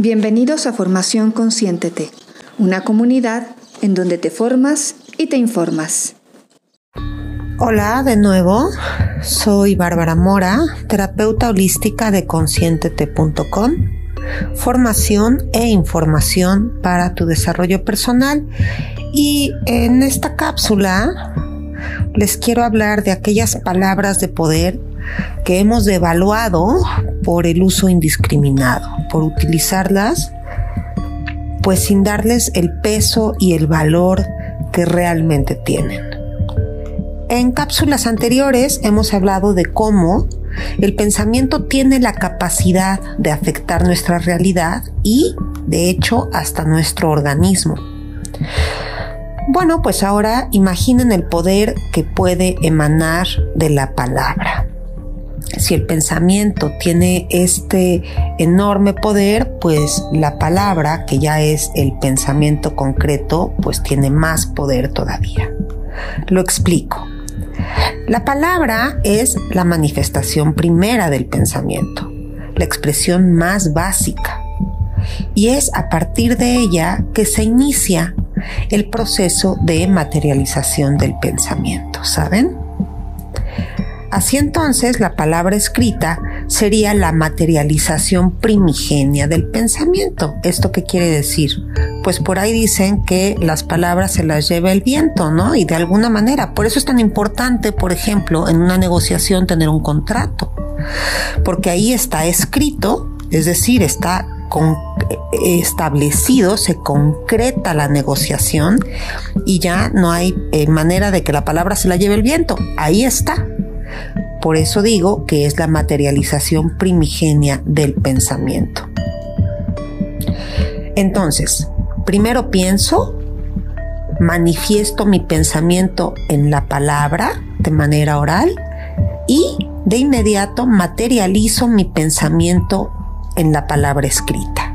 Bienvenidos a Formación Consciéntete, una comunidad en donde te formas y te informas. Hola de nuevo, soy Bárbara Mora, terapeuta holística de conscientete.com, formación e información para tu desarrollo personal y en esta cápsula les quiero hablar de aquellas palabras de poder que hemos devaluado por el uso indiscriminado, por utilizarlas pues sin darles el peso y el valor que realmente tienen. En cápsulas anteriores hemos hablado de cómo el pensamiento tiene la capacidad de afectar nuestra realidad y, de hecho, hasta nuestro organismo. Bueno, pues ahora imaginen el poder que puede emanar de la palabra si el pensamiento tiene este enorme poder, pues la palabra, que ya es el pensamiento concreto, pues tiene más poder todavía. Lo explico. La palabra es la manifestación primera del pensamiento, la expresión más básica. Y es a partir de ella que se inicia el proceso de materialización del pensamiento, ¿saben? Así entonces la palabra escrita sería la materialización primigenia del pensamiento. ¿Esto qué quiere decir? Pues por ahí dicen que las palabras se las lleva el viento, ¿no? Y de alguna manera, por eso es tan importante, por ejemplo, en una negociación tener un contrato, porque ahí está escrito, es decir, está establecido, se concreta la negociación y ya no hay eh, manera de que la palabra se la lleve el viento. Ahí está. Por eso digo que es la materialización primigenia del pensamiento. Entonces, primero pienso, manifiesto mi pensamiento en la palabra de manera oral y de inmediato materializo mi pensamiento en la palabra escrita.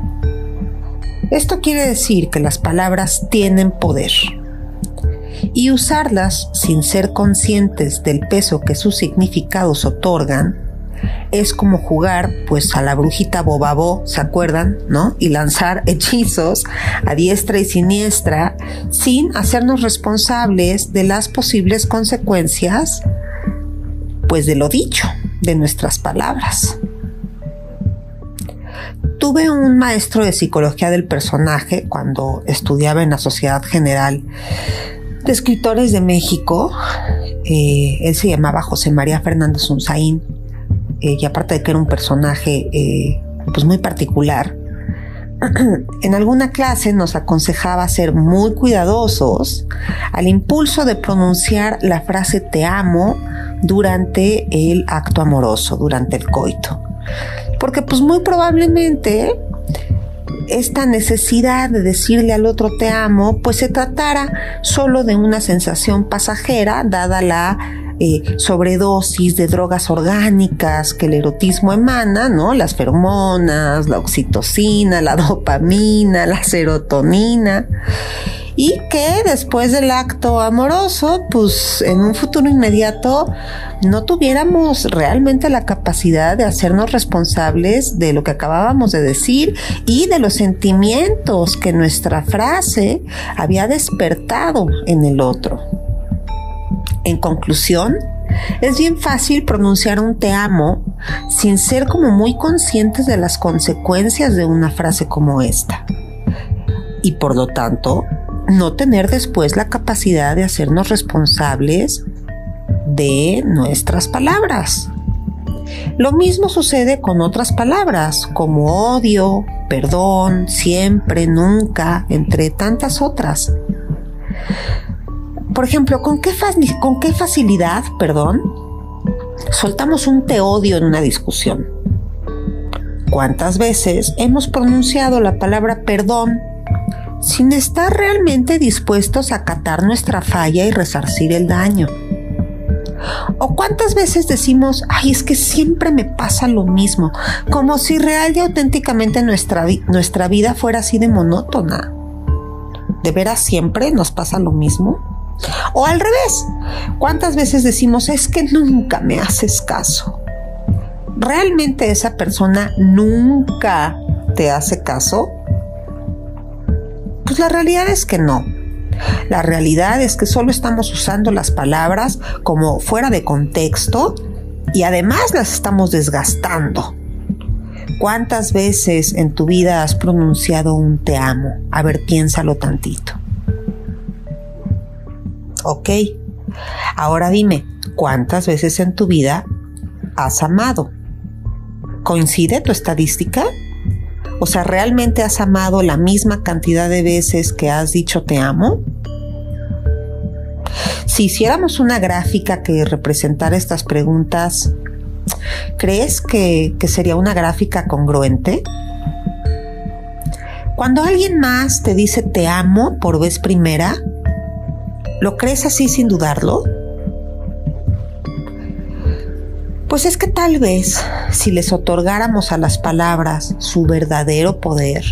Esto quiere decir que las palabras tienen poder y usarlas sin ser conscientes del peso que sus significados otorgan, es como jugar pues a la brujita bobabó, ¿se acuerdan? ¿No? Y lanzar hechizos a diestra y siniestra sin hacernos responsables de las posibles consecuencias pues de lo dicho, de nuestras palabras. Tuve un maestro de psicología del personaje cuando estudiaba en la Sociedad General de escritores de México. Eh, él se llamaba José María Fernández Unzaín, eh, y aparte de que era un personaje eh, pues muy particular, en alguna clase nos aconsejaba ser muy cuidadosos al impulso de pronunciar la frase te amo durante el acto amoroso, durante el coito. Porque pues muy probablemente esta necesidad de decirle al otro te amo, pues se tratara solo de una sensación pasajera, dada la eh, sobredosis de drogas orgánicas que el erotismo emana, ¿no? Las feromonas, la oxitocina, la dopamina, la serotonina y que después del acto amoroso, pues en un futuro inmediato no tuviéramos realmente la capacidad de hacernos responsables de lo que acabábamos de decir y de los sentimientos que nuestra frase había despertado en el otro. En conclusión, es bien fácil pronunciar un te amo sin ser como muy conscientes de las consecuencias de una frase como esta. Y por lo tanto, no tener después la capacidad de hacernos responsables de nuestras palabras. Lo mismo sucede con otras palabras como odio, perdón, siempre, nunca, entre tantas otras. Por ejemplo, ¿con qué, facilidad, perdón, soltamos un te odio en una discusión? ¿Cuántas veces hemos pronunciado la palabra perdón sin estar realmente dispuestos a acatar nuestra falla y resarcir el daño. ¿O cuántas veces decimos, ay, es que siempre me pasa lo mismo, como si real y auténticamente nuestra, nuestra vida fuera así de monótona? ¿De veras siempre nos pasa lo mismo? O al revés, ¿cuántas veces decimos, es que nunca me haces caso? Realmente esa persona nunca te hace caso? Pues la realidad es que no. La realidad es que solo estamos usando las palabras como fuera de contexto y además las estamos desgastando. ¿Cuántas veces en tu vida has pronunciado un te amo? A ver, piénsalo tantito. Ok, ahora dime, ¿cuántas veces en tu vida has amado? ¿Coincide tu estadística? O sea, ¿realmente has amado la misma cantidad de veces que has dicho te amo? Si hiciéramos una gráfica que representara estas preguntas, ¿crees que, que sería una gráfica congruente? Cuando alguien más te dice te amo por vez primera, ¿lo crees así sin dudarlo? Pues es que tal vez si les otorgáramos a las palabras su verdadero poder,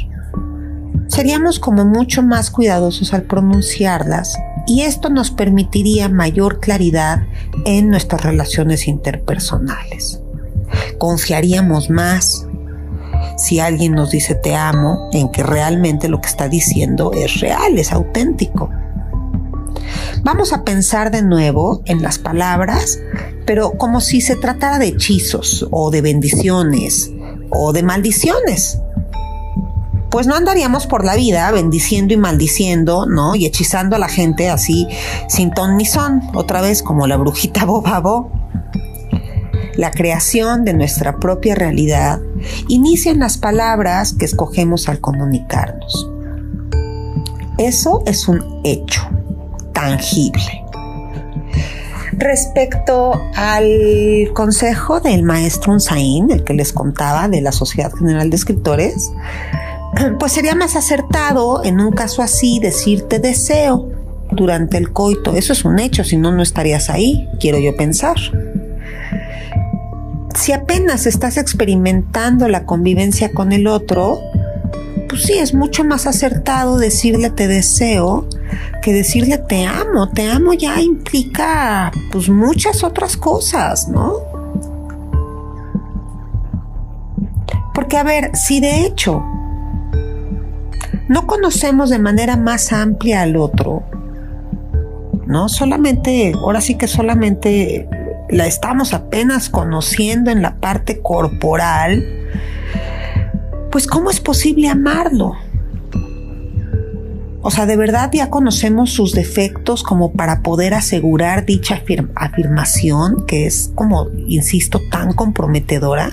seríamos como mucho más cuidadosos al pronunciarlas y esto nos permitiría mayor claridad en nuestras relaciones interpersonales. Confiaríamos más si alguien nos dice te amo en que realmente lo que está diciendo es real, es auténtico. Vamos a pensar de nuevo en las palabras, pero como si se tratara de hechizos o de bendiciones o de maldiciones pues no andaríamos por la vida bendiciendo y maldiciendo, ¿no? Y hechizando a la gente así sin ton ni son, otra vez como la brujita bobabo. La creación de nuestra propia realidad inicia en las palabras que escogemos al comunicarnos. Eso es un hecho tangible. Respecto al consejo del maestro Unzaín, el que les contaba de la Sociedad General de Escritores, pues sería más acertado en un caso así decirte deseo durante el coito. Eso es un hecho, si no, no estarías ahí, quiero yo pensar. Si apenas estás experimentando la convivencia con el otro, pues sí, es mucho más acertado decirle te deseo que decirle te amo. Te amo ya implica pues muchas otras cosas, ¿no? Porque a ver, si de hecho no conocemos de manera más amplia al otro, ¿no? Solamente, ahora sí que solamente la estamos apenas conociendo en la parte corporal, pues ¿cómo es posible amarlo? O sea, de verdad ya conocemos sus defectos como para poder asegurar dicha afirmación que es como, insisto, tan comprometedora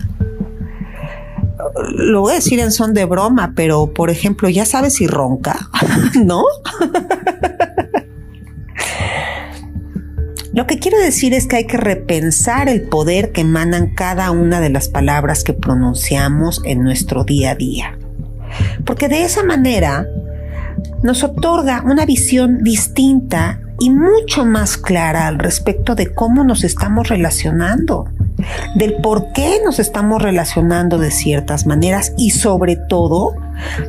lo voy a decir en son de broma, pero por ejemplo, ya sabes si ronca, ¿no? Lo que quiero decir es que hay que repensar el poder que emanan cada una de las palabras que pronunciamos en nuestro día a día. Porque de esa manera nos otorga una visión distinta y mucho más clara al respecto de cómo nos estamos relacionando del por qué nos estamos relacionando de ciertas maneras y sobre todo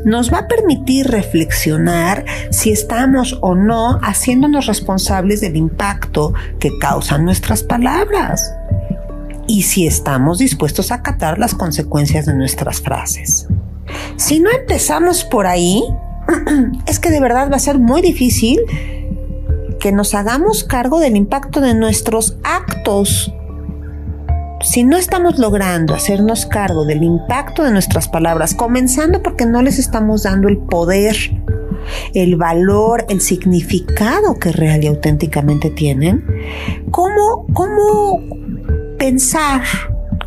nos va a permitir reflexionar si estamos o no haciéndonos responsables del impacto que causan nuestras palabras y si estamos dispuestos a acatar las consecuencias de nuestras frases. Si no empezamos por ahí, es que de verdad va a ser muy difícil que nos hagamos cargo del impacto de nuestros actos si no estamos logrando hacernos cargo del impacto de nuestras palabras, comenzando porque no les estamos dando el poder, el valor, el significado que real y auténticamente tienen, ¿cómo, cómo pensar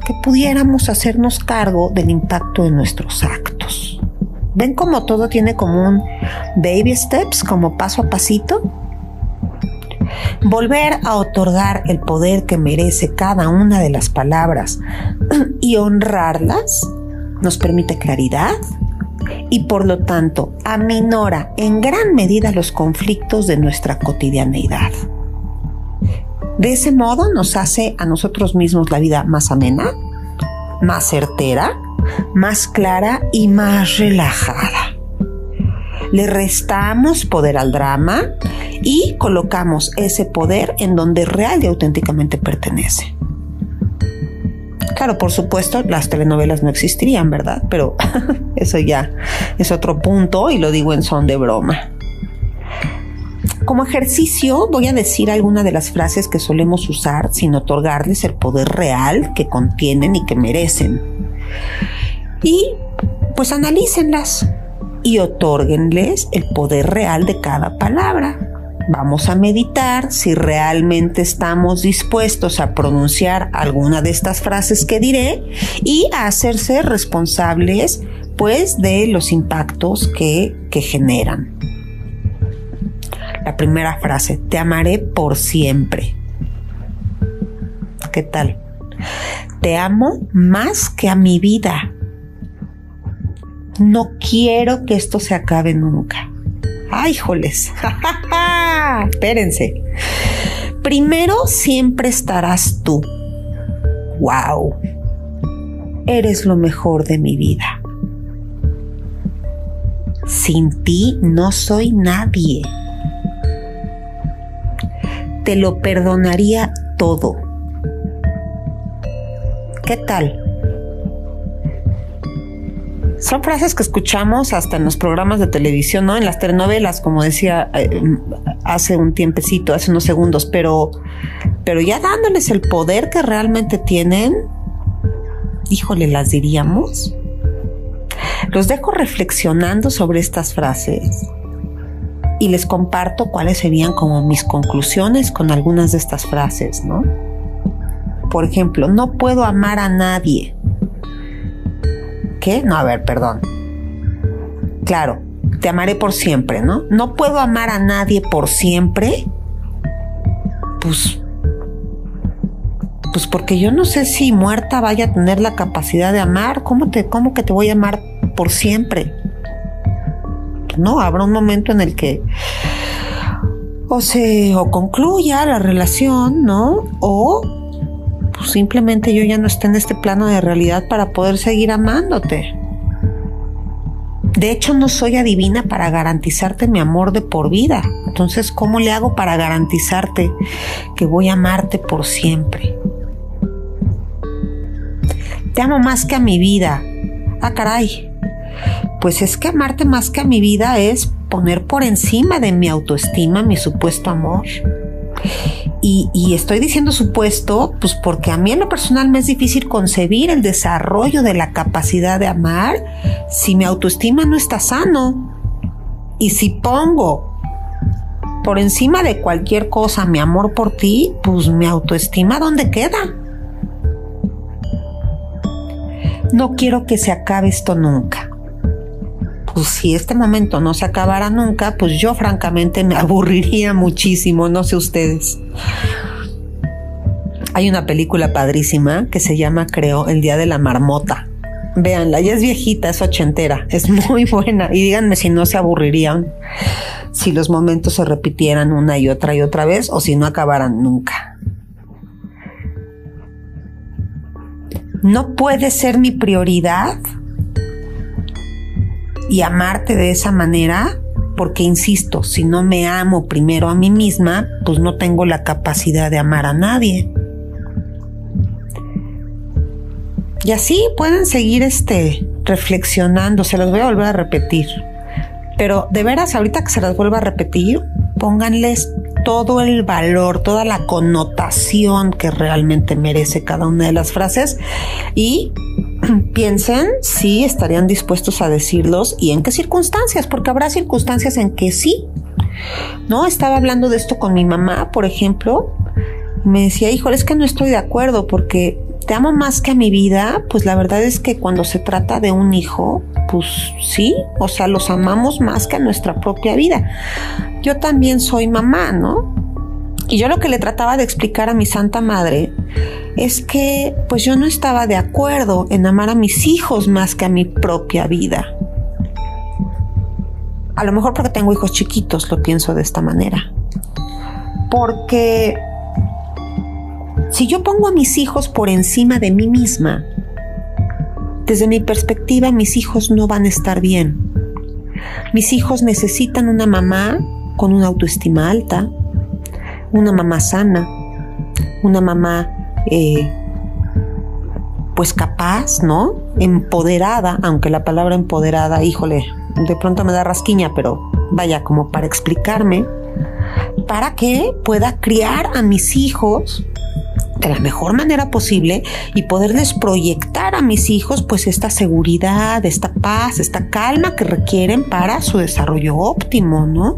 que pudiéramos hacernos cargo del impacto de nuestros actos? ¿Ven cómo todo tiene como un baby steps, como paso a pasito? Volver a otorgar el poder que merece cada una de las palabras y honrarlas nos permite claridad y por lo tanto aminora en gran medida los conflictos de nuestra cotidianeidad. De ese modo nos hace a nosotros mismos la vida más amena, más certera, más clara y más relajada. Le restamos poder al drama y colocamos ese poder en donde real y auténticamente pertenece. Claro, por supuesto, las telenovelas no existirían, ¿verdad? Pero eso ya es otro punto y lo digo en son de broma. Como ejercicio voy a decir algunas de las frases que solemos usar sin otorgarles el poder real que contienen y que merecen. Y pues analícenlas y otórguenles el poder real de cada palabra. Vamos a meditar si realmente estamos dispuestos a pronunciar alguna de estas frases que diré y a hacerse responsables pues de los impactos que, que generan. La primera frase, te amaré por siempre. ¿Qué tal? Te amo más que a mi vida. No quiero que esto se acabe nunca. ¡Ay, joles! Espérense. Primero siempre estarás tú. ¡Wow! Eres lo mejor de mi vida. Sin ti no soy nadie. Te lo perdonaría todo. ¿Qué tal? Son frases que escuchamos hasta en los programas de televisión, ¿no? En las telenovelas, como decía eh, hace un tiempecito, hace unos segundos, pero, pero ya dándoles el poder que realmente tienen, híjole, las diríamos. Los dejo reflexionando sobre estas frases y les comparto cuáles serían como mis conclusiones con algunas de estas frases, ¿no? Por ejemplo, no puedo amar a nadie qué? No, a ver, perdón. Claro, te amaré por siempre, ¿no? No puedo amar a nadie por siempre. Pues pues porque yo no sé si muerta vaya a tener la capacidad de amar. ¿Cómo, te, cómo que te voy a amar por siempre? No, habrá un momento en el que o se o concluya la relación, ¿no? O pues simplemente yo ya no esté en este plano de realidad para poder seguir amándote. De hecho, no soy adivina para garantizarte mi amor de por vida. Entonces, ¿cómo le hago para garantizarte que voy a amarte por siempre? Te amo más que a mi vida. Ah, caray. Pues es que amarte más que a mi vida es poner por encima de mi autoestima mi supuesto amor. Y, estoy diciendo supuesto, pues porque a mí en lo personal me es difícil concebir el desarrollo de la capacidad de amar si mi autoestima no está sano. Y si pongo por encima de cualquier cosa mi amor por ti, pues mi autoestima ¿dónde queda? No quiero que se acabe esto nunca pues si este momento no se acabara nunca, pues yo francamente me aburriría muchísimo, no sé ustedes. Hay una película padrísima que se llama, creo, El Día de la Marmota. Véanla, ya es viejita, es ochentera, es muy buena. Y díganme si no se aburrirían si los momentos se repitieran una y otra y otra vez o si no acabaran nunca. No puede ser mi prioridad y amarte de esa manera, porque insisto, si no me amo primero a mí misma, pues no tengo la capacidad de amar a nadie. Y así pueden seguir este reflexionando, se los voy a volver a repetir. Pero de veras, ahorita que se las vuelva a repetir, pónganles todo el valor, toda la connotación que realmente merece cada una de las frases y piensen si estarían dispuestos a decirlos y en qué circunstancias, porque habrá circunstancias en que sí. No, estaba hablando de esto con mi mamá, por ejemplo, me decía, híjole, es que no estoy de acuerdo porque te amo más que a mi vida, pues la verdad es que cuando se trata de un hijo, pues sí, o sea, los amamos más que a nuestra propia vida. Yo también soy mamá, ¿no? Y yo lo que le trataba de explicar a mi santa madre es que pues yo no estaba de acuerdo en amar a mis hijos más que a mi propia vida. A lo mejor porque tengo hijos chiquitos lo pienso de esta manera. Porque si yo pongo a mis hijos por encima de mí misma, desde mi perspectiva mis hijos no van a estar bien. Mis hijos necesitan una mamá con una autoestima alta, una mamá sana, una mamá eh, pues capaz, ¿no? Empoderada, aunque la palabra empoderada, híjole, de pronto me da rasquiña, pero vaya, como para explicarme, para que pueda criar a mis hijos de la mejor manera posible y poderles proyectar a mis hijos pues esta seguridad, esta paz, esta calma que requieren para su desarrollo óptimo, ¿no?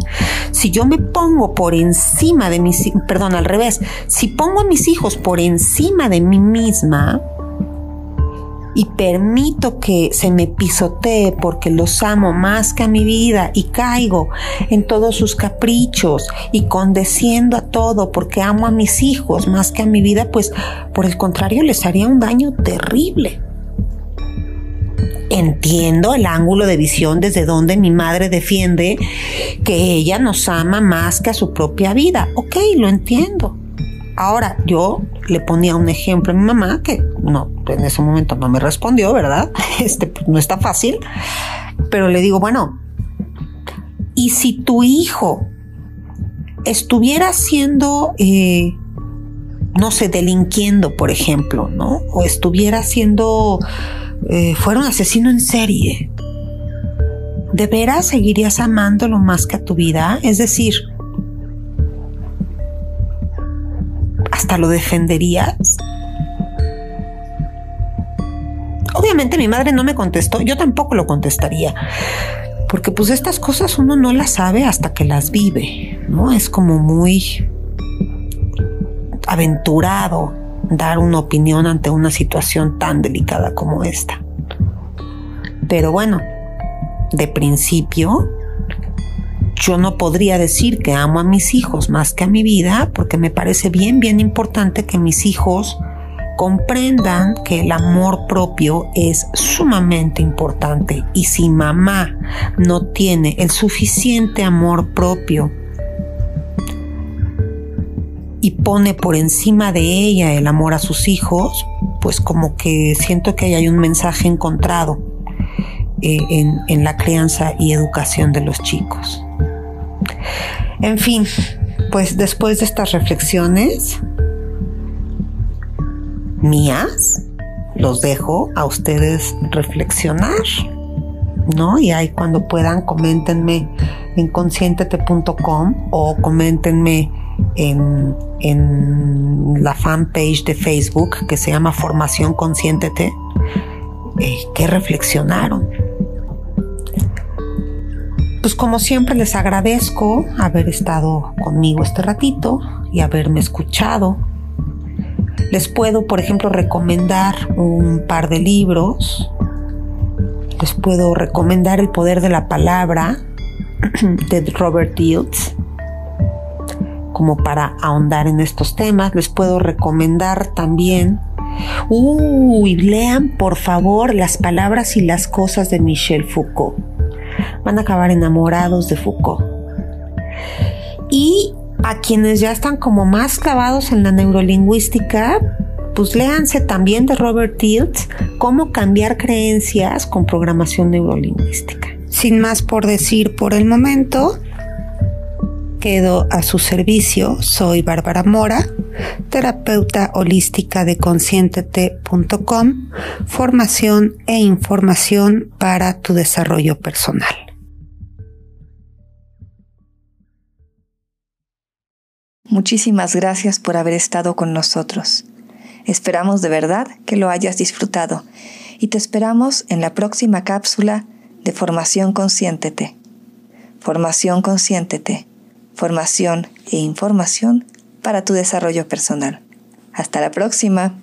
Si yo me pongo por encima de mis, perdón, al revés, si pongo a mis hijos por encima de mí misma, y permito que se me pisotee porque los amo más que a mi vida y caigo en todos sus caprichos y condeciendo a todo porque amo a mis hijos más que a mi vida, pues por el contrario les haría un daño terrible. Entiendo el ángulo de visión desde donde mi madre defiende que ella nos ama más que a su propia vida. Ok, lo entiendo. Ahora, yo le ponía un ejemplo a mi mamá que no, en ese momento no me respondió, ¿verdad? Este pues, no está fácil, pero le digo, bueno, y si tu hijo estuviera siendo, eh, no sé, delinquiendo, por ejemplo, ¿no? O estuviera siendo, eh, fuera un asesino en serie, ¿de veras seguirías amándolo más que a tu vida? Es decir, hasta lo defenderías? Obviamente mi madre no me contestó, yo tampoco lo contestaría, porque pues estas cosas uno no las sabe hasta que las vive, ¿no? Es como muy aventurado dar una opinión ante una situación tan delicada como esta. Pero bueno, de principio yo no podría decir que amo a mis hijos más que a mi vida porque me parece bien, bien importante que mis hijos comprendan que el amor propio es sumamente importante y si mamá no tiene el suficiente amor propio y pone por encima de ella el amor a sus hijos, pues como que siento que hay un mensaje encontrado eh, en la crianza y educación de los chicos. En fin, pues después de estas reflexiones mías, los dejo a ustedes reflexionar, ¿no? Y ahí cuando puedan, coméntenme en conscientete.com o coméntenme en, en, la fanpage de Facebook que se llama Formación Consciéntete, eh, que reflexionaron pues como siempre les agradezco haber estado conmigo este ratito y haberme escuchado. Les puedo, por ejemplo, recomendar un par de libros. Les puedo recomendar El poder de la palabra de Robert Diltz como para ahondar en estos temas. Les puedo recomendar también Uy, lean por favor las palabras y las cosas de Michel Foucault van a acabar enamorados de Foucault. Y a quienes ya están como más clavados en la neurolingüística, pues léanse también de Robert Tilts cómo cambiar creencias con programación neurolingüística. Sin más por decir por el momento, quedo a su servicio. Soy Bárbara Mora, terapeuta holística de conscientete.com, formación e información para tu desarrollo personal. Muchísimas gracias por haber estado con nosotros. Esperamos de verdad que lo hayas disfrutado y te esperamos en la próxima cápsula de Formación Consciéntete. Formación Consciéntete formación e información para tu desarrollo personal. Hasta la próxima.